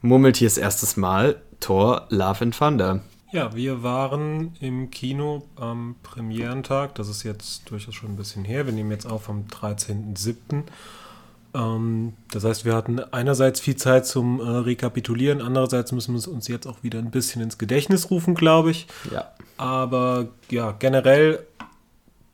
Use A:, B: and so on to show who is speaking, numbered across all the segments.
A: Murmeltiers erstes Mal, Thor Love and Thunder.
B: Ja, wir waren im Kino am Premierentag. Das ist jetzt durchaus schon ein bisschen her. Wir nehmen jetzt auf am 13.07. Ähm, das heißt, wir hatten einerseits viel Zeit zum äh, Rekapitulieren, andererseits müssen wir es uns jetzt auch wieder ein bisschen ins Gedächtnis rufen, glaube ich.
A: Ja.
B: Aber ja, generell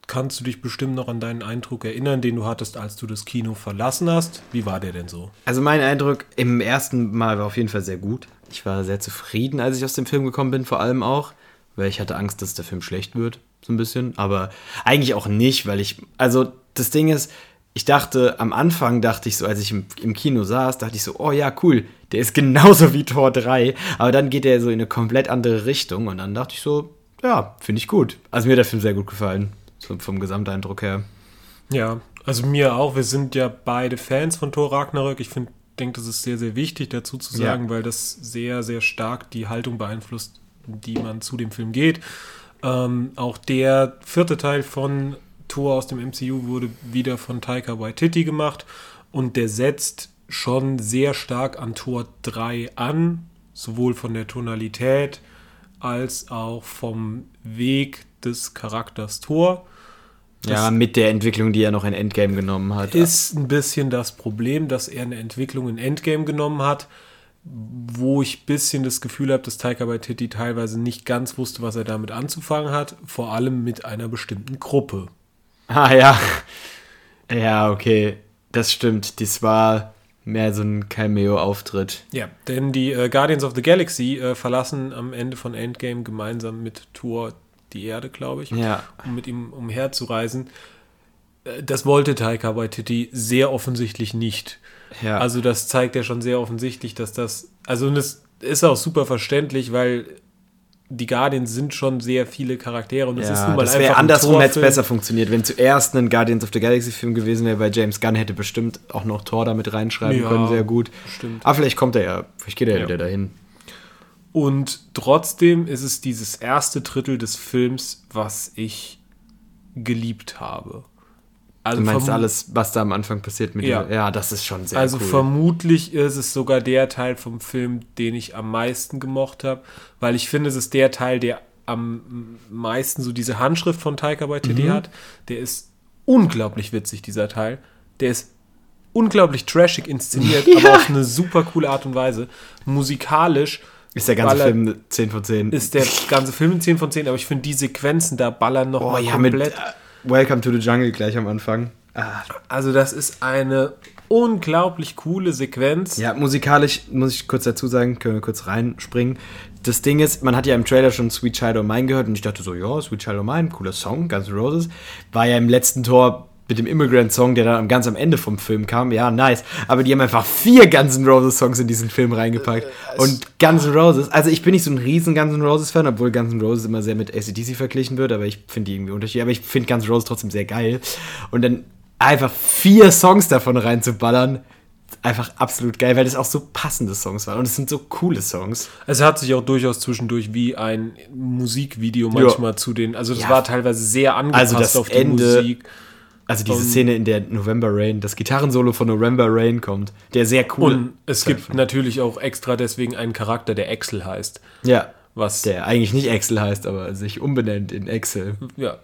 B: kannst du dich bestimmt noch an deinen Eindruck erinnern, den du hattest, als du das Kino verlassen hast. Wie war der denn so?
A: Also mein Eindruck im ersten Mal war auf jeden Fall sehr gut. Ich war sehr zufrieden, als ich aus dem Film gekommen bin, vor allem auch, weil ich hatte Angst, dass der Film schlecht wird, so ein bisschen. Aber eigentlich auch nicht, weil ich, also das Ding ist, ich dachte, am Anfang dachte ich so, als ich im, im, Kino saß, dachte ich so, oh ja, cool, der ist genauso wie Tor 3. Aber dann geht er so in eine komplett andere Richtung und dann dachte ich so, ja, finde ich gut. Also mir hat der Film sehr gut gefallen, so vom Gesamteindruck her.
B: Ja, also mir auch. Wir sind ja beide Fans von Thor Ragnarök. Ich finde, denke, das ist sehr, sehr wichtig dazu zu sagen, ja. weil das sehr, sehr stark die Haltung beeinflusst, die man zu dem Film geht. Ähm, auch der vierte Teil von Tor aus dem MCU wurde wieder von Taika Waititi gemacht und der setzt schon sehr stark an Tor 3 an, sowohl von der Tonalität als auch vom Weg des Charakters Tor.
A: Ja, mit der Entwicklung, die er noch in Endgame genommen hat.
B: Ist ein bisschen das Problem, dass er eine Entwicklung in Endgame genommen hat, wo ich ein bisschen das Gefühl habe, dass Taika Waititi teilweise nicht ganz wusste, was er damit anzufangen hat, vor allem mit einer bestimmten Gruppe.
A: Ah ja. Ja, okay. Das stimmt. Das war mehr so ein Cameo-Auftritt.
B: Ja, denn die äh, Guardians of the Galaxy äh, verlassen am Ende von Endgame gemeinsam mit Thor die Erde, glaube ich,
A: ja.
B: um mit ihm umherzureisen. Äh, das wollte Taika Waititi sehr offensichtlich nicht.
A: Ja.
B: Also das zeigt ja schon sehr offensichtlich, dass das, also das ist auch super verständlich, weil die Guardians sind schon sehr viele Charaktere und
A: es ja, ist nun mal das wäre andersrum hätte es besser funktioniert, wenn zuerst ein Guardians of the Galaxy Film gewesen wäre, weil James Gunn hätte bestimmt auch noch Thor damit reinschreiben ja, können, sehr gut.
B: Stimmt.
A: Aber vielleicht kommt er ja, vielleicht geht er ja wieder dahin.
B: Und trotzdem ist es dieses erste Drittel des Films, was ich geliebt habe.
A: Also du meinst alles, was da am Anfang passiert mit
B: ja.
A: Dem, ja, das ist schon sehr
B: also
A: cool.
B: Also vermutlich ist es sogar der Teil vom Film, den ich am meisten gemocht habe, weil ich finde, es ist der Teil, der am meisten so diese Handschrift von Taika Waititi mhm. hat. Der ist unglaublich witzig, dieser Teil. Der ist unglaublich trashig inszeniert, ja. aber auf eine super coole Art und Weise. Musikalisch
A: ist der ganze Film 10 von 10.
B: Ist der ganze Film 10 von 10, aber ich finde die Sequenzen da ballern noch oh, ja, komplett. Mit,
A: Welcome to the Jungle gleich am Anfang.
B: Ah. Also das ist eine unglaublich coole Sequenz.
A: Ja, musikalisch muss ich kurz dazu sagen, können wir kurz reinspringen. Das Ding ist, man hat ja im Trailer schon Sweet Child of Mine gehört und ich dachte so, ja, Sweet Child of Mine, cooler Song, Guns N' Roses. War ja im letzten Tor mit dem Immigrant-Song, der dann ganz am Ende vom Film kam. Ja, nice. Aber die haben einfach vier Guns N' Roses-Songs in diesen Film reingepackt. Äh, und Guns N' Roses, also ich bin nicht so ein riesen Guns N' Roses-Fan, obwohl Guns N' Roses immer sehr mit ACDC verglichen wird, aber ich finde die irgendwie unterschiedlich. Aber ich finde Guns N' Roses trotzdem sehr geil. Und dann einfach vier Songs davon reinzuballern, einfach absolut geil, weil das auch so passende Songs waren und es sind so coole Songs.
B: Es hat sich auch durchaus zwischendurch wie ein Musikvideo manchmal ja. zu den, also das ja. war teilweise sehr angepasst
A: also auf die Ende, Musik. Also diese um, Szene, in der November Rain, das Gitarrensolo von November Rain kommt, der sehr cool
B: Und es gibt von. natürlich auch extra deswegen einen Charakter, der Axel heißt.
A: Ja. Was der eigentlich nicht Axel heißt, aber sich umbenennt in Axel.
B: Ja.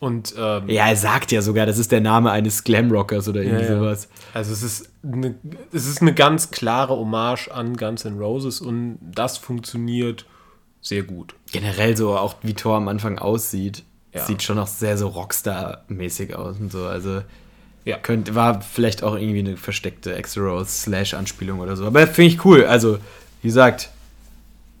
B: Und ähm,
A: ja, er sagt ja sogar, das ist der Name eines Glamrockers oder irgendwie ja, sowas.
B: Also es ist eine, es ist eine ganz klare Hommage an Guns N' Roses und das funktioniert sehr gut.
A: Generell so auch wie Thor am Anfang aussieht. Ja. Sieht schon noch sehr so Rockstar-mäßig aus und so. Also ja. Könnt, war vielleicht auch irgendwie eine versteckte Extra-Slash-Anspielung oder so. Aber finde ich cool. Also, wie gesagt,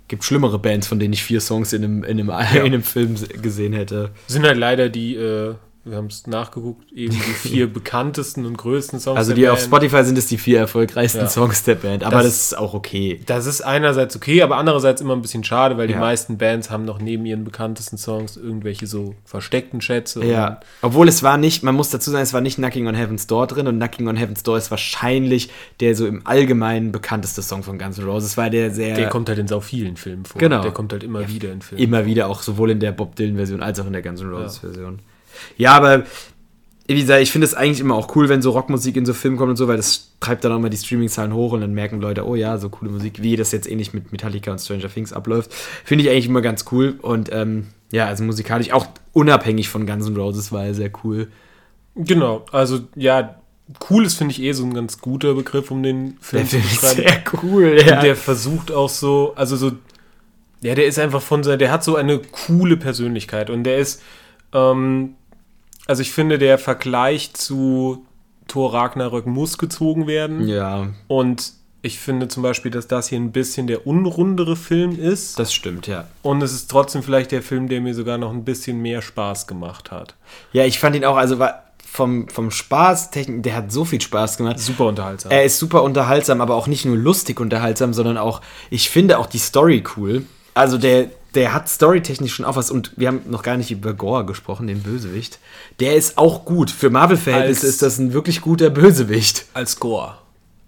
A: gibt schlimmere Bands, von denen ich vier Songs in einem, in einem, ja. in einem Film gesehen hätte.
B: Sind halt leider die äh, wir haben es nachgeguckt, eben die vier bekanntesten und größten Songs
A: Also die Band. auf Spotify sind es die vier erfolgreichsten ja. Songs der Band, aber das, das, ist auch okay.
B: Das ist einerseits okay, aber andererseits immer ein bisschen schade, weil ja. die meisten Bands haben noch neben ihren bekanntesten Songs irgendwelche so versteckten Schätze.
A: Ja, obwohl es war nicht, man muss dazu sagen, es war nicht Knocking on Heaven's Door drin und Knocking on Heaven's Door ist wahrscheinlich der so im Allgemeinen bekannteste Song von Guns N' Roses, war der sehr...
B: Der kommt halt in so vielen Filmen vor.
A: Genau.
B: Der kommt halt immer ja, wieder in Filmen
A: Immer wieder, auch sowohl in der Bob Dylan-Version als auch in der Guns N' Roses-Version. Ja, aber wie gesagt, ich finde es eigentlich immer auch cool, wenn so Rockmusik in so Filmen kommt und so, weil das treibt dann auch immer die Streaming-Zahlen hoch und dann merken Leute, oh ja, so coole Musik, wie das jetzt ähnlich mit Metallica und Stranger Things abläuft. Finde ich eigentlich immer ganz cool und ähm, ja, also musikalisch auch unabhängig von Guns N' Roses war er sehr cool.
B: Genau, also ja, cool ist, finde ich, eh so ein ganz guter Begriff, um den Film
A: Der
B: zu
A: ist
B: beschreiben.
A: sehr cool, ja.
B: Und der versucht auch so, also so, ja, der ist einfach von seiner, der hat so eine coole Persönlichkeit und der ist, ähm, also ich finde, der Vergleich zu Thor Ragnarök muss gezogen werden.
A: Ja,
B: Und ich finde zum Beispiel, dass das hier ein bisschen der unrundere Film ist.
A: das stimmt, ja.
B: und es ist trotzdem vielleicht der Film, der mir sogar noch ein bisschen mehr Spaß gemacht hat.
A: Ja, ich fand ihn auch, also vom, vom Spaß, Technik, der hat so viel Spaß gemacht.
B: Super unterhaltsam.
A: Er ist super unterhaltsam, aber auch nicht nur lustig unterhaltsam, sondern auch, ich finde auch die Story cool. Also der, der hat storytechnisch schon auch was und wir haben noch gar nicht über Gore gesprochen, den Bösewicht. Der ist auch gut. Für Marvel-Verhältnisse ist das ein wirklich guter Bösewicht.
B: Als Gore.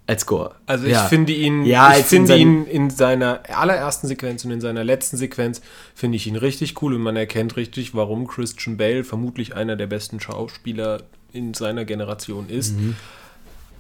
A: Als Gore.
B: Also ich
A: Ja.
B: finde ihn,
A: Ja,
B: ich finde ihn in seiner allerersten Sequenz und in seiner letzten Sequenz finde ich ihn richtig cool und man erkennt richtig, warum Christian Bale vermutlich einer der besten Schauspieler in seiner Generation ist.
A: Mhm.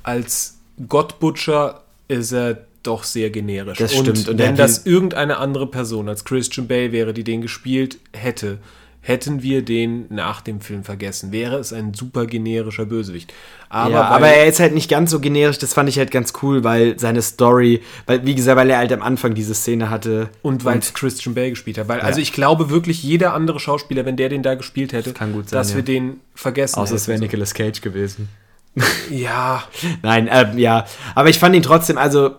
B: Als Gottbutcher ist er doch sehr generisch.
A: Das stimmt.
B: Und,
A: Und er
B: wenn das irgendeine andere Person als Christian Bale wäre, die den gespielt hätte, hätten wir den nach dem Film vergessen. Wäre es ein super generischer Bösewicht. Aber,
A: ja, aber er ist halt nicht ganz so generisch, das fand ich halt ganz cool, weil seine Story, weil, wie gesagt, weil er halt am Anfang diese Szene hatte.
B: Und weil es Christian Bale gespielt hat. Weil, also ich glaube wirklich, jeder andere Schauspieler, wenn der den da gespielt hätte,
A: kann gut sein,
B: dass
A: ja.
B: wir den vergessen
A: Außer es wäre
B: hätten.
A: Nicolas Cage gewesen.
B: Ja,
A: Nein, ähm, ja. Aber ich fand ihn trotzdem, also,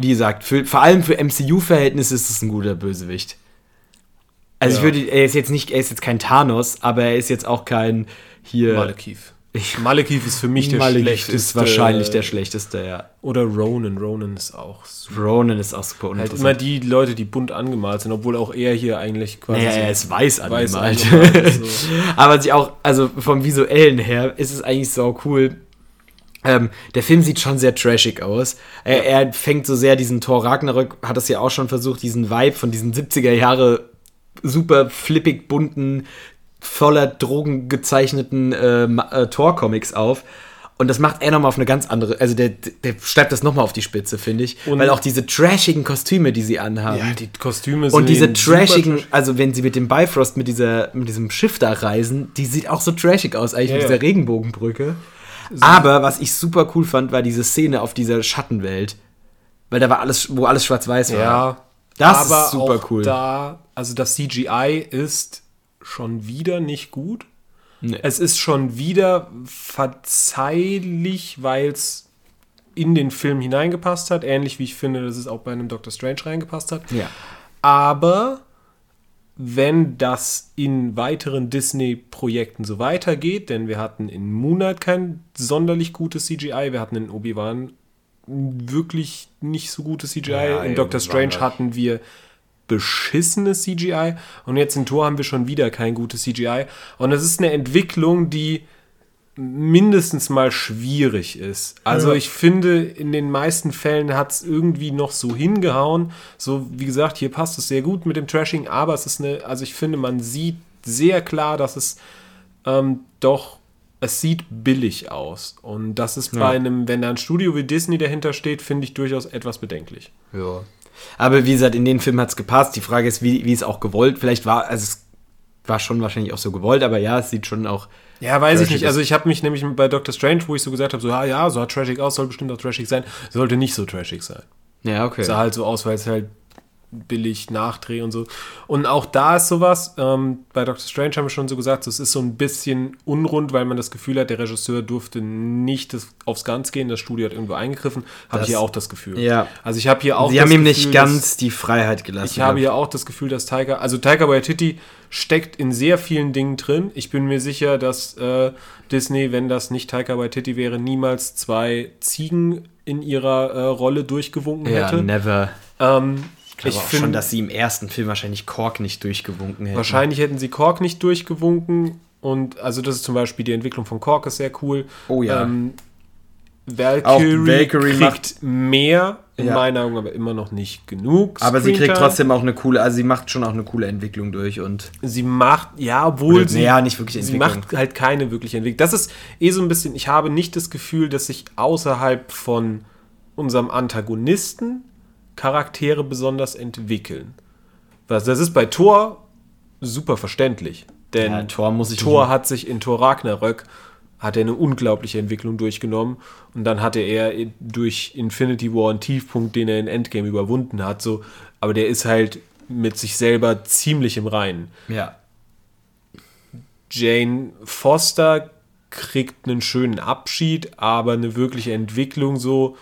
A: wie gesagt, für, vor allem für MCU-Verhältnisse ist es ein guter Bösewicht. Also ich
B: Ja.
A: würde, er ist jetzt nicht, er ist jetzt kein Thanos, aber er ist jetzt auch kein hier.
B: Malekith. Malekith ist für mich der
A: Malekith
B: schlechteste.
A: ist wahrscheinlich der schlechteste, ja.
B: Oder Ronan. Ronan ist auch super.
A: Ronan ist auch super
B: Halt immer die Leute, die bunt angemalt sind, obwohl auch er hier eigentlich quasi.
A: naja,
B: so
A: er ist weiß
B: weiß
A: angemalt.
B: angemalt ist, so.
A: Aber ich auch, also vom Visuellen her, ist es eigentlich so cool. Ähm, der Film sieht schon sehr trashig aus. Er, er fängt so sehr diesen Thor Ragnarök, hat das ja auch schon versucht, diesen Vibe von diesen 70er Jahre super flippig bunten, voller Drogen gezeichneten äh, äh, Thor-Comics auf. Und das macht er nochmal auf eine ganz andere, also der, der schreibt das nochmal auf die Spitze, finde ich.
B: Und-
A: Weil auch diese trashigen Kostüme, die sie anhaben.
B: Ja, die Kostüme sind.
A: Und diese trashigen,
B: trash-
A: also wenn sie mit dem Bifrost, mit, dieser, mit diesem Schiff da reisen, die sieht auch so trashig aus, eigentlich
B: Ja,
A: mit
B: ja.
A: dieser Aber was ich super cool fand, war diese Szene auf dieser Schattenwelt. Weil da war alles, wo alles schwarz-weiß war.
B: Ja.
A: Das
B: aber
A: ist super
B: auch
A: cool.
B: Da, also das CGI ist schon wieder nicht gut.
A: Nee.
B: Es ist schon wieder verzeihlich, weil es in den Film hineingepasst hat. Ähnlich wie ich finde, dass es auch bei einem Doctor Strange reingepasst hat.
A: Ja.
B: Aber wenn das in weiteren Disney-Projekten so weitergeht, denn wir hatten in Moon Knight kein sonderlich gutes CGI, wir hatten in Obi-Wan wirklich nicht so gutes CGI,
A: Ja,
B: in Doctor Strange hatten wir beschissenes CGI und jetzt in Thor haben wir schon wieder kein gutes CGI und das ist eine Entwicklung, die mindestens mal schwierig ist. Also
A: Ja.
B: ich finde, in den meisten Fällen hat es irgendwie noch so hingehauen. So, wie gesagt, hier passt es sehr gut mit dem Trashing, aber es ist eine, also ich finde, man sieht sehr klar, dass es ähm, doch, es sieht billig aus. Und das ist bei einem, wenn da ein Studio wie Disney dahinter steht, finde ich durchaus etwas bedenklich.
A: Ja. Aber wie gesagt, in den Film hat es gepasst. Die Frage ist, wie, wie es auch gewollt. Vielleicht war, also es war schon wahrscheinlich auch so gewollt, aber ja, es sieht schon auch.
B: Ja, weiß ich
A: Trashig
B: nicht. Also ich habe mich nämlich bei Doctor Strange, wo ich so gesagt habe, so, ja, ja, so hat trashig aus, soll bestimmt auch trashig sein, sollte nicht so trashig sein.
A: Ja, okay.
B: sah halt so aus, weil es halt billig Nachdreh und so. Und auch da ist sowas, ähm, bei Doctor Strange haben wir schon so gesagt, so, es ist so ein bisschen unrund, weil man das Gefühl hat, der Regisseur durfte nicht das, aufs Ganz gehen, das Studio hat irgendwo eingegriffen. Habe ich hier auch das Gefühl.
A: Ja.
B: Also ich habe hier auch
A: Sie haben ihm
B: Gefühl,
A: nicht ganz die Freiheit gelassen.
B: ich habe ja auch das Gefühl, dass Taika, also Taika Waititi steckt in sehr vielen Dingen drin. Ich bin mir sicher, dass äh, Disney, wenn das nicht Taika Waititi wäre, niemals zwei Ziegen in ihrer äh, Rolle durchgewunken
A: ja,
B: hätte.
A: never.
B: Ähm,
A: Ich glaube auch schon, dass sie im ersten Film wahrscheinlich Kork nicht durchgewunken hätten.
B: Wahrscheinlich hätten sie Kork nicht durchgewunken. Und also das ist zum Beispiel die Entwicklung von Kork ist sehr cool.
A: Oh ja.
B: Ähm, Valkyrie, Valkyrie kriegt mehr, in ja. meinen Augen aber immer noch nicht genug.
A: Aber sie kriegt trotzdem auch eine coole, also sie macht schon auch eine coole Entwicklung durch und.
B: Sie macht, ja, obwohl
A: sie. Ja, nicht wirklich
B: Entwicklung. Sie macht halt keine wirkliche Entwicklung. Das ist eh so ein bisschen, ich habe nicht das Gefühl, dass sich außerhalb von unserem Antagonisten Charaktere besonders entwickeln. Was, das ist bei Thor super verständlich. Denn ja, Thor, muss ich Thor hat sich in Thor Ragnarök hat er eine unglaubliche Entwicklung durchgenommen und dann hatte er durch Infinity War einen Tiefpunkt, den er in Endgame überwunden hat. So, aber der ist halt mit sich selber ziemlich im Reinen.
A: Ja.
B: Jane Foster kriegt einen schönen Abschied, aber eine wirkliche Entwicklung so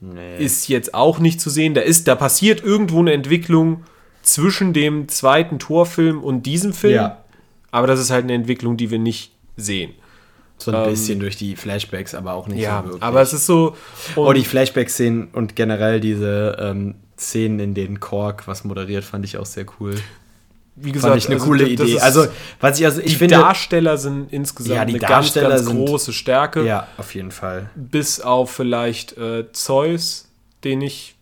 B: nee. ist jetzt auch nicht zu sehen. Da ist, da passiert irgendwo eine Entwicklung zwischen dem zweiten Torfilm und diesem Film. Ja. Aber das ist halt eine Entwicklung, die wir nicht sehen.
A: So ein ähm, bisschen durch die Flashbacks, aber auch nicht
B: ja, so wirklich. Aber es ist so.
A: Oh, die Flashback-Szenen und generell diese ähm, Szenen, in denen Kork was moderiert, fand ich auch sehr cool.
B: Wie gesagt, fand
A: ich eine also coole Idee. Also, was ich also ich
B: die
A: finde,
B: Darsteller sind insgesamt
A: ja, die eine Darsteller ganz, ganz
B: sind, große Stärke.
A: Ja, auf jeden Fall.
B: Bis auf vielleicht äh, Zeus, den ich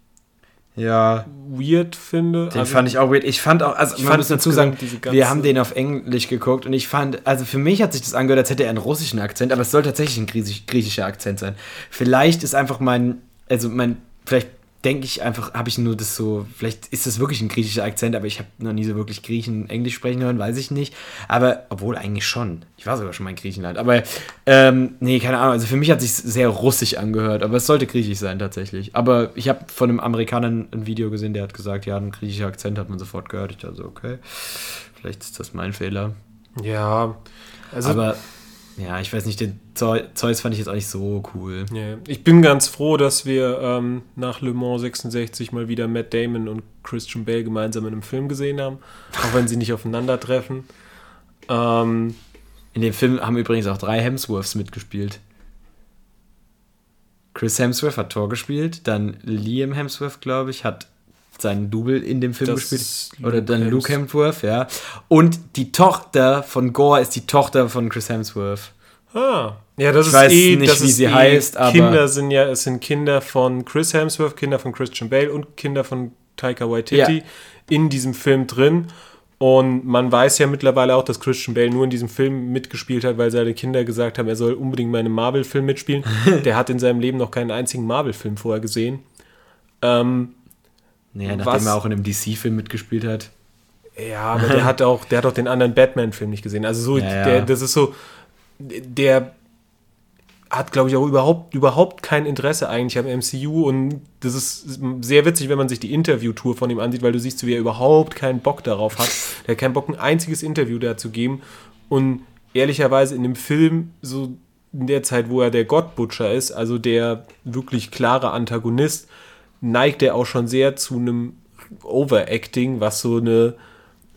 A: ja.
B: weird finde.
A: Den also, fand ich auch weird. Ich fand auch, also ich man muss dazu sagen, wir haben den auf Englisch geguckt und ich fand, also für mich hat sich das angehört, als hätte er einen russischen Akzent, aber es soll tatsächlich ein griechischer Akzent sein. Vielleicht ist einfach mein, also mein, vielleicht denke ich einfach, habe ich nur das so, vielleicht ist das wirklich ein griechischer Akzent, aber ich habe noch nie so wirklich Griechen Englisch sprechen hören, weiß ich nicht. Aber, obwohl eigentlich schon. Ich war sogar schon mal in Griechenland. Aber, ähm, nee, keine Ahnung. Also für mich hat es sich sehr russisch angehört, aber es sollte griechisch sein tatsächlich. Aber ich habe von einem Amerikaner ein Video gesehen, der hat gesagt, ja, ein griechischer Akzent hat man sofort gehört. Ich dachte so, okay, vielleicht ist das mein Fehler.
B: Ja,
A: also. Aber ja, ich weiß nicht, den Zeus fand ich jetzt auch nicht so cool.
B: Yeah. Ich bin ganz froh, dass wir ähm, nach Le Mans 66 mal wieder Matt Damon und Christian Bale gemeinsam in einem Film gesehen haben, auch wenn sie nicht aufeinandertreffen. Ähm,
A: in dem Film haben übrigens auch drei Hemsworths mitgespielt. Chris Hemsworth hat Thor gespielt, dann Liam Hemsworth, glaube ich, hat seinen Double in dem Film das gespielt. Oder dann. Luke Hemsworth, ja. Und die Tochter von Gore ist die Tochter von Chris Hemsworth.
B: Ah. Ja, das
A: ich
B: ist
A: weiß eh, nicht, wie sie eh, heißt,
B: aber. Kinder sind ja, es sind Kinder von Chris Hemsworth, Kinder von Christian Bale und Kinder von Taika Waititi ja. in diesem Film drin. Und man weiß ja mittlerweile auch, dass Christian Bale nur in diesem Film mitgespielt hat, weil seine Kinder gesagt haben, er soll unbedingt mal in einem Marvel-Film mitspielen. Der hat in seinem Leben noch keinen einzigen Marvel-Film vorher gesehen. Ähm,
A: naja, nachdem was, er auch in einem DC-Film mitgespielt hat.
B: Ja, aber der hat auch, der hat auch den anderen Batman-Film nicht gesehen. Also so, ja, der, das ist so, der hat, glaube ich, auch überhaupt, überhaupt kein Interesse eigentlich am MCU und das ist sehr witzig, wenn man sich die Interview-Tour von ihm ansieht, weil du siehst, wie er überhaupt keinen Bock darauf hat. Der hat keinen Bock, ein einziges Interview da zu geben und ehrlicherweise in dem Film, so in der Zeit, wo er der Gottbutcher ist, also der wirklich klare Antagonist, neigt er auch schon sehr zu einem Overacting, was so eine,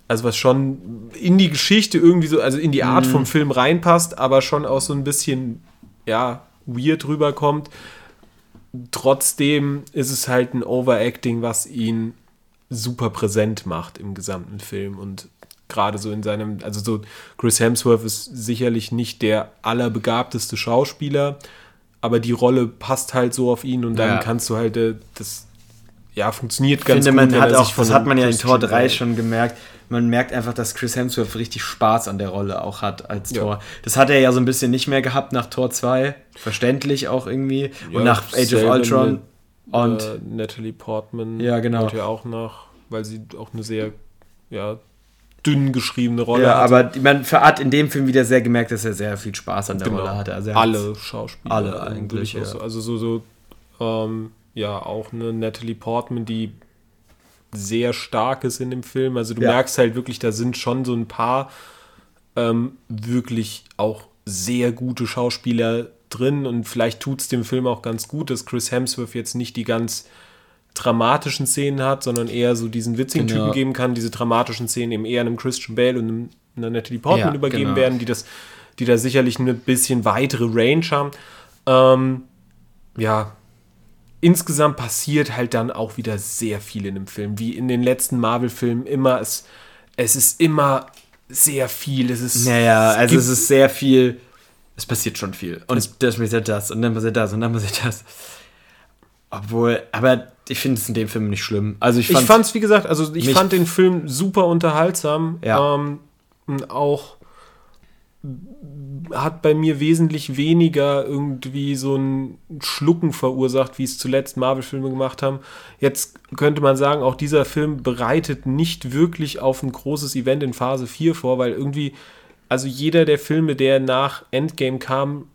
B: also was schon in die Geschichte irgendwie so, also in die Art mhm. vom Film reinpasst, aber schon auch so ein bisschen, ja, weird rüberkommt. Trotzdem ist es halt ein Overacting, was ihn super präsent macht im gesamten Film und gerade so in seinem, also so Chris Hemsworth ist sicherlich nicht der allerbegabteste Schauspieler, aber die Rolle passt halt so auf ihn und dann ja. kannst du halt äh, das ja funktioniert ganz
A: finde, gut. Man hat auch, das hat man ja in Tor 3 schon gemerkt. Man merkt einfach, dass Chris Hemsworth richtig Spaß an der Rolle auch hat als ja. Tor. Das hat er ja so ein bisschen nicht mehr gehabt nach Tor 2. Verständlich auch irgendwie. Ja, und nach Age of Ultron. Mit, und
B: äh, Natalie Portman
A: ja, genau.
B: ja auch nach, weil sie auch eine sehr ja, dünn geschriebene Rolle
A: ja, hatte. aber man hat in dem Film wieder sehr gemerkt, dass er sehr viel Spaß an der genau. Rolle hatte.
B: Also alle Schauspieler.
A: Alle eigentlich. Ja.
B: So. Also so, so ähm, ja, auch eine Natalie Portman, die sehr stark ist in dem Film. Also du ja. merkst halt wirklich, da sind schon so ein paar ähm, wirklich auch sehr gute Schauspieler drin und vielleicht tut es dem Film auch ganz gut, dass Chris Hemsworth jetzt nicht die ganz dramatischen Szenen hat, sondern eher so diesen witzigen genau. Typen geben kann. Diese dramatischen Szenen eben eher einem Christian Bale und einem, einer Natalie Portman ja, übergeben genau. werden, die das, die da sicherlich eine bisschen weitere Range haben. Ähm, ja, insgesamt passiert halt dann auch wieder sehr viel in dem Film, wie in den letzten Marvel-Filmen immer. Es, es ist immer sehr viel. Es ist.
A: Naja, also es ist sehr viel es passiert schon viel. Und es, das passiert das und dann passiert das und dann passiert das. Obwohl, aber ich finde es in dem Film nicht schlimm. Also ich,
B: fand es, wie gesagt, also ich fand den Film super unterhaltsam.
A: Ja.
B: Ähm, auch hat bei mir wesentlich weniger irgendwie so ein Schlucken verursacht, wie es zuletzt Marvel-Filme gemacht haben. Jetzt könnte man sagen, auch dieser Film bereitet nicht wirklich auf ein großes Event in Phase 4 vor, weil irgendwie, also jeder der Filme, der nach Endgame kam,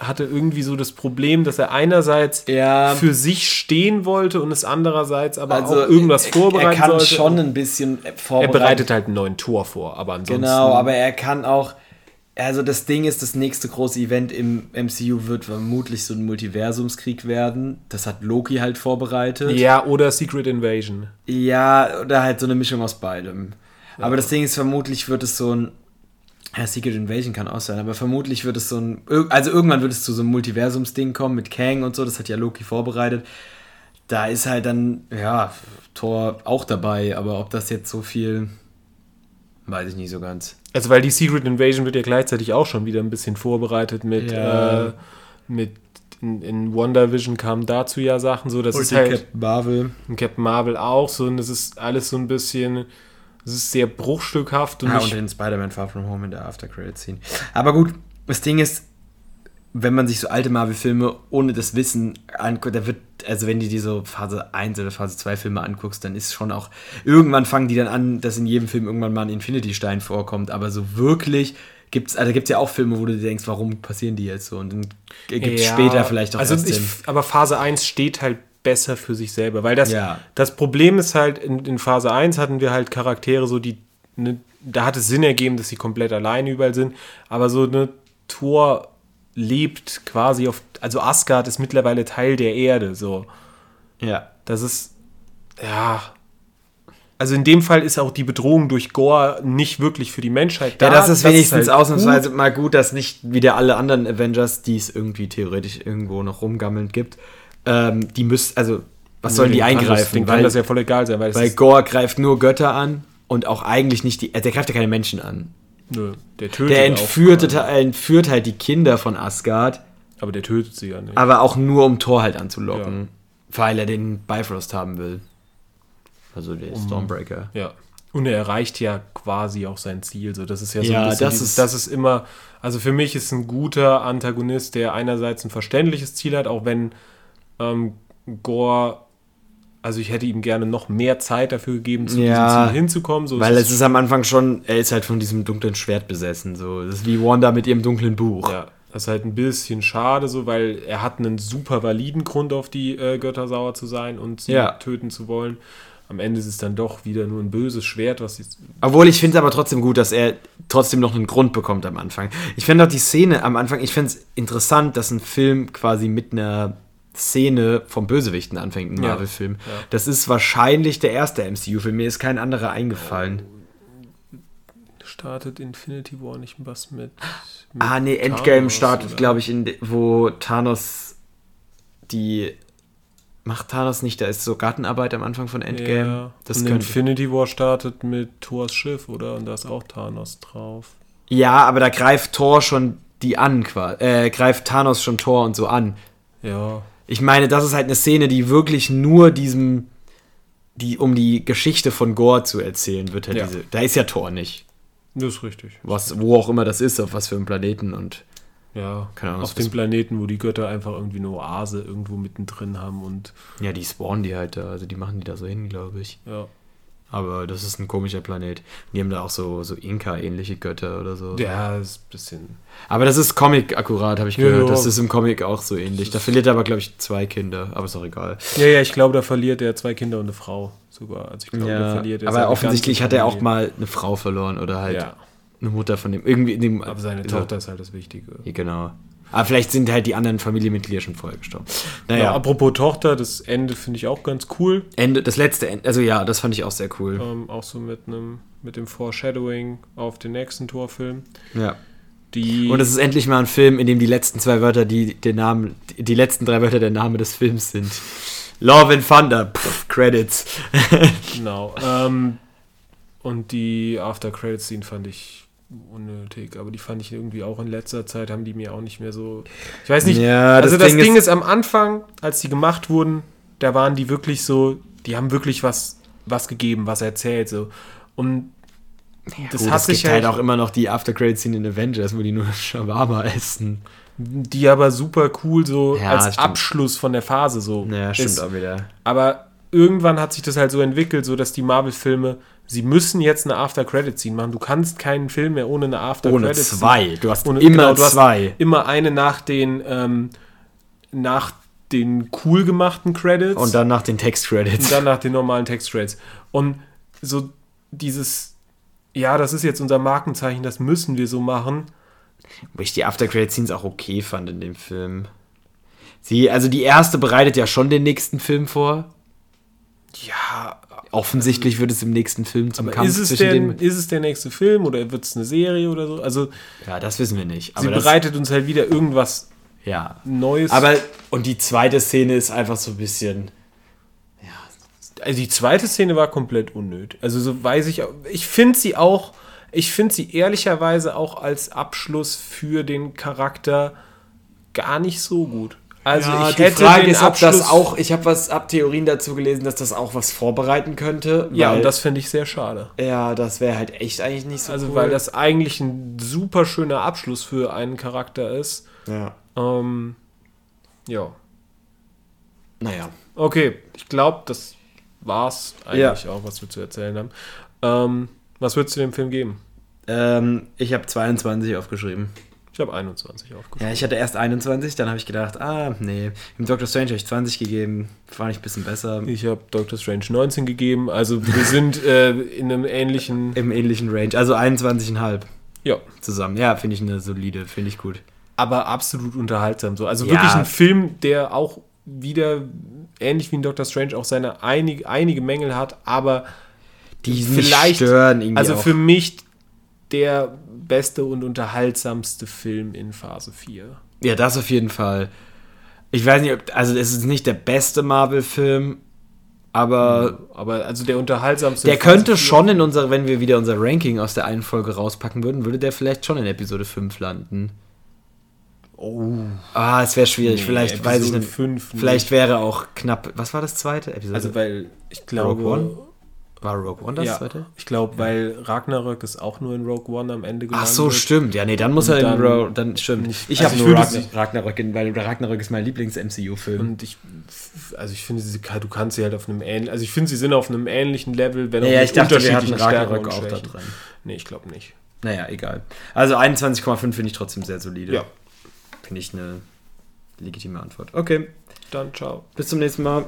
B: hatte irgendwie so das Problem, dass er einerseits
A: Ja.
B: für sich stehen wollte und es andererseits aber
A: also
B: auch irgendwas vorbereiten
A: Er kann
B: sollte.
A: schon ein bisschen
B: er
A: vorbereiten.
B: bereitet halt einen neuen Tor vor, aber ansonsten.
A: Genau, aber er kann auch. Also das Ding ist, das nächste große Event im MCU wird vermutlich so ein Multiversumskrieg werden. Das hat Loki halt vorbereitet.
B: Ja, oder Secret Invasion.
A: Ja, oder halt so eine Mischung aus beidem. Aber das Ding ist, vermutlich wird es so ein. Ja, Secret Invasion kann auch sein, aber vermutlich wird es so ein. Also irgendwann wird es zu so einem Multiversumsding kommen mit Kang und so, das hat ja Loki vorbereitet. Da ist halt dann, ja, Thor auch dabei, aber ob das jetzt so viel. Weiß ich nicht so ganz.
B: Also, weil die Secret Invasion wird ja gleichzeitig auch schon wieder ein bisschen vorbereitet mit.
A: Ja.
B: Äh, mit in, in WandaVision kamen dazu ja Sachen so, das ist
A: die
B: halt.
A: Captain Marvel.
B: Und Captain Marvel auch so, und es ist alles so ein bisschen. Es ist sehr bruchstückhaft und
A: Ah, und in Spider-Man Far From Home in der After Credit Scene. Aber gut, das Ding ist, wenn man sich so alte Marvel-Filme ohne das Wissen anguckt, da wird, also wenn du dir so Phase 1 oder Phase 2 Filme anguckst, dann ist schon auch, irgendwann fangen die dann an, dass in jedem Film irgendwann mal ein Infinity-Stein vorkommt, aber so wirklich gibt's, also gibt's ja auch Filme, wo du dir denkst, warum passieren die jetzt so? Und dann gibt's
B: Ja,
A: später vielleicht auch
B: also ich. Aber Phase 1 steht halt besser für sich selber, weil das,
A: Ja.
B: das Problem ist halt, in, in Phase 1 hatten wir halt Charaktere, so die, ne, da hat es Sinn ergeben, dass sie komplett alleine überall sind, aber so eine Thor lebt quasi auf, also Asgard ist mittlerweile Teil der Erde, so.
A: Ja.
B: Das ist, ja. Also in dem Fall ist auch die Bedrohung durch Gore nicht wirklich für die Menschheit da.
A: Ja, das ist wenigstens
B: halt
A: ausnahmsweise
B: gut.
A: mal gut, dass nicht wieder alle anderen Avengers, die es irgendwie theoretisch irgendwo noch rumgammeln gibt, ähm, die müssen, also, was sollen die
B: kann das-
A: eingreifen?
B: Den kann das ja voll egal sein, weil,
A: weil Gore greift nur Götter an und auch eigentlich nicht die, äh, der greift ja keine Menschen an.
B: nö, der tötet
A: Der
B: auch
A: entführte,
B: Gore.
A: entführt halt die Kinder von Asgard,
B: Aber der tötet sie ja nicht.
A: aber auch nur um Thor halt anzulocken, weil er den Bifrost haben will. Also der Stormbreaker.
B: Ja. Und er erreicht ja quasi auch sein Ziel. So, das ist ja so
A: Ja,
B: ein bisschen
A: das
B: dieses,
A: ist-
B: das ist immer, also für mich ist ein guter Antagonist, der einerseits ein verständliches Ziel hat, auch wenn ähm, Gore, also ich hätte ihm gerne noch mehr Zeit dafür gegeben, zu
A: Ja,
B: diesem Ziel hinzukommen. So
A: Weil
B: ist
A: es ist am Anfang schon, er ist halt von diesem dunklen Schwert besessen. So. Das ist wie Wanda mit ihrem dunklen Buch.
B: Ja, das ist halt ein bisschen schade, so, weil er hat einen super validen Grund, auf die äh, Götter sauer zu sein und sie
A: Ja.
B: töten zu wollen. Am Ende ist es dann doch wieder nur ein böses Schwert, was sie.
A: Obwohl ich finde es aber trotzdem gut, dass er trotzdem noch einen Grund bekommt am Anfang. Ich finde auch die Szene am Anfang, ich finde es interessant, dass ein Film quasi mit einer Szene vom Bösewichten anfängt, ein
B: Ja.
A: Marvel-Film.
B: Ja.
A: Das ist wahrscheinlich der erste MCU-Film. Mir ist kein anderer eingefallen.
B: Startet Infinity War nicht was mit. mit
A: ah, nee, Endgame
B: Thanos,
A: startet, glaube ich, in wo Thanos die. Macht Thanos nicht, da ist so Gartenarbeit am Anfang von Endgame.
B: Ja.
A: Das
B: und
A: könnte.
B: Infinity War startet mit Thors Schiff, oder? Und da ist auch Thanos drauf.
A: Ja, aber da greift Thor schon die an, quasi. Äh, greift Thanos schon Thor und so an.
B: Ja.
A: Ich meine, das ist halt eine Szene, die wirklich nur diesem, die, um die Geschichte von Gore zu erzählen, wird halt
B: Ja.
A: diese. Da ist ja Thor nicht.
B: Das ist richtig.
A: Was, wo auch immer das ist, auf was für einem Planeten und.
B: Ja.
A: Keine Ahnung,
B: Auf dem Planeten, wo die Götter einfach irgendwie eine Oase irgendwo mittendrin haben und
A: Ja, die spawnen die halt da, also die machen die da so hin, glaube ich.
B: ja.
A: Aber das ist ein komischer Planet. Die haben da auch so, so Inka-ähnliche Götter oder so.
B: Ja, ist ein bisschen.
A: Aber das ist Comic akkurat, habe ich
B: Ja,
A: gehört.
B: ja.
A: Das ist im Comic auch so ähnlich. Da verliert er aber, glaube ich, zwei Kinder. Aber ist auch egal.
B: Ja, ja, ich glaube, da verliert er zwei Kinder und eine Frau sogar. Also ich glaube, da verliert er
A: aber offensichtlich hat er auch mal eine Frau verloren oder halt
B: Ja,
A: eine Mutter von dem. Irgendwie in dem.
B: aber seine
A: Ja.
B: Tochter ist halt das Wichtige.
A: Ja, genau. Aber vielleicht sind halt die anderen Familienmitglieder schon vorher gestorben.
B: Ja.
A: Naja,
B: apropos Tochter, das Ende finde ich auch ganz cool.
A: Ende, das letzte Ende, also ja, das fand ich auch sehr cool.
B: Ähm, auch so mit einem mit dem Foreshadowing auf den nächsten Torfilm.
A: Ja.
B: Die
A: Und es ist endlich mal ein Film, in dem die letzten zwei Wörter, die den Namen, die letzten drei Wörter der Name des Films sind. Love and Thunder, Pff, Credits.
B: genau. Ähm, und die After Credits Scene fand ich unnötig, aber die fand ich irgendwie auch in letzter Zeit, haben die mir auch nicht mehr so. Ich weiß nicht,
A: Ja,
B: also
A: das
B: das
A: Ding
B: Ding,
A: ist-
B: ist, am Anfang, als die gemacht wurden, da waren die wirklich so, die haben wirklich was, was gegeben, was erzählt, so. Und das
A: Gut,
B: hat
A: es
B: sich
A: gibt halt
B: halt
A: auch immer noch die after credit szene in Avengers, wo die nur Shawarma essen.
B: die aber super cool so
A: Ja,
B: als
A: stimmt.
B: Abschluss von der Phase so.
A: Ja, stimmt
B: ist.
A: auch wieder.
B: Aber irgendwann hat sich das halt so entwickelt, so dass die Marvel-Filme, sie müssen jetzt eine After-Credit-Scene machen. Du kannst keinen Film mehr ohne eine After-Credit
A: Ohne zwei. Du hast
B: Ohne-
A: immer
B: genau, du hast
A: zwei.
B: Immer eine nach den, ähm, nach den cool gemachten Credits
A: Und dann nach den Text-Credits.
B: und dann nach den normalen Text-Credits. Und so dieses, ja, das ist jetzt unser Markenzeichen, das müssen wir so machen.
A: Wo ich die After-Credit-Scenes auch okay fand in dem Film. Sie, also die erste bereitet ja schon den nächsten Film vor.
B: Ja,
A: Offensichtlich wird es im nächsten Film zum
B: aber
A: Kampf
B: ist es,
A: zwischen
B: der,
A: den.
B: ist es der nächste Film oder wird es eine Serie oder so? Also,
A: Ja, das wissen wir nicht.
B: sie bereitet uns halt wieder irgendwas
A: ja.
B: Neues.
A: Aber und die zweite Szene ist einfach so ein bisschen.
B: Also die zweite Szene war komplett unnötig. Also so weiß ich, auch- ich finde sie auch, ich finde sie ehrlicherweise auch als Abschluss für den Charakter gar nicht so gut. Also
A: ja,
B: ich
A: die
B: hätte
A: Frage
B: den
A: ist, ob das
B: Abschluss-
A: auch. Ich habe was, hab Theorien dazu gelesen, dass das auch was vorbereiten könnte.
B: ja
A: weil-
B: und das finde ich sehr schade.
A: Ja, das wäre halt echt eigentlich nicht so
B: Also
A: cool.
B: weil das eigentlich ein super schöner Abschluss für einen Charakter ist.
A: Ja.
B: Ähm, ja,
A: Naja.
B: okay, ich glaube, das war's eigentlich auch, was wir zu erzählen haben. Ähm, was würdest du dem Film geben?
A: Ähm, ich habe 22 aufgeschrieben.
B: Ich habe 21 aufgeschrieben.
A: Ja, ich hatte erst 21, dann habe ich gedacht, ah, nee. Im Doctor Strange habe ich 20 gegeben. Fand ich ein bisschen besser.
B: Ich habe Doctor Strange 19 gegeben. Also wir sind äh, in einem ähnlichen.
A: Im ähnlichen Range. Also 21,5
B: Ja.
A: zusammen. Ja, finde ich eine solide, finde ich gut.
B: Aber absolut unterhaltsam. So. Also
A: Ja.
B: wirklich ein Film, der auch wieder ähnlich wie in Doctor Strange auch seine einig, einige Mängel hat, aber
A: Die
B: Vielleicht-
A: stören irgendwie
B: also
A: auch.
B: für mich der beste und unterhaltsamste Film in Phase 4.
A: Ja, das auf jeden Fall. Ich weiß nicht, ob, also es ist nicht der beste Marvel-Film, aber
B: Aber also der unterhaltsamste.
A: der könnte
B: 4.
A: schon in unser, wenn wir wieder unser Ranking aus der einen Folge rauspacken würden, würde der vielleicht schon in Episode 5 landen.
B: Oh.
A: Ah, es wäre schwierig.
B: Nee,
A: vielleicht weiß ich
B: Episode
A: nicht.
B: fünf nicht.
A: vielleicht wäre auch knapp. Was war das zweite? Episode?
B: Also weil ich glaube.
A: Rogue One? War Rogue One das
B: ja,
A: zweite?
B: ich glaube, weil Ragnarök ist auch nur in Rogue One am Ende
A: Ach
B: gelandet.
A: so, stimmt. Ja, nee, dann muss er in Rogue. Dann stimmt.
B: nicht-
A: Ich
B: also
A: habe nur
B: würde
A: Ragn
B: sie-
A: Ragnarök, in- weil Ragnarök ist mein Lieblings-MCU-Film.
B: Und ich, also ich finde, du kannst sie halt auf einem ähnlichen, also ich finde, sie sind auf einem ähnlichen Level, wenn
A: Ja,
B: auch
A: ja, ich dachte, wir
B: unterschiedlichen Stärken
A: Ragnarök
B: und
A: auch da drin.
B: Nee, ich glaube nicht.
A: Naja, egal. Also 21,5 finde ich trotzdem sehr solide.
B: Ja.
A: Finde ich eine legitime Antwort. Okay,
B: Dann ciao.
A: bis zum nächsten Mal.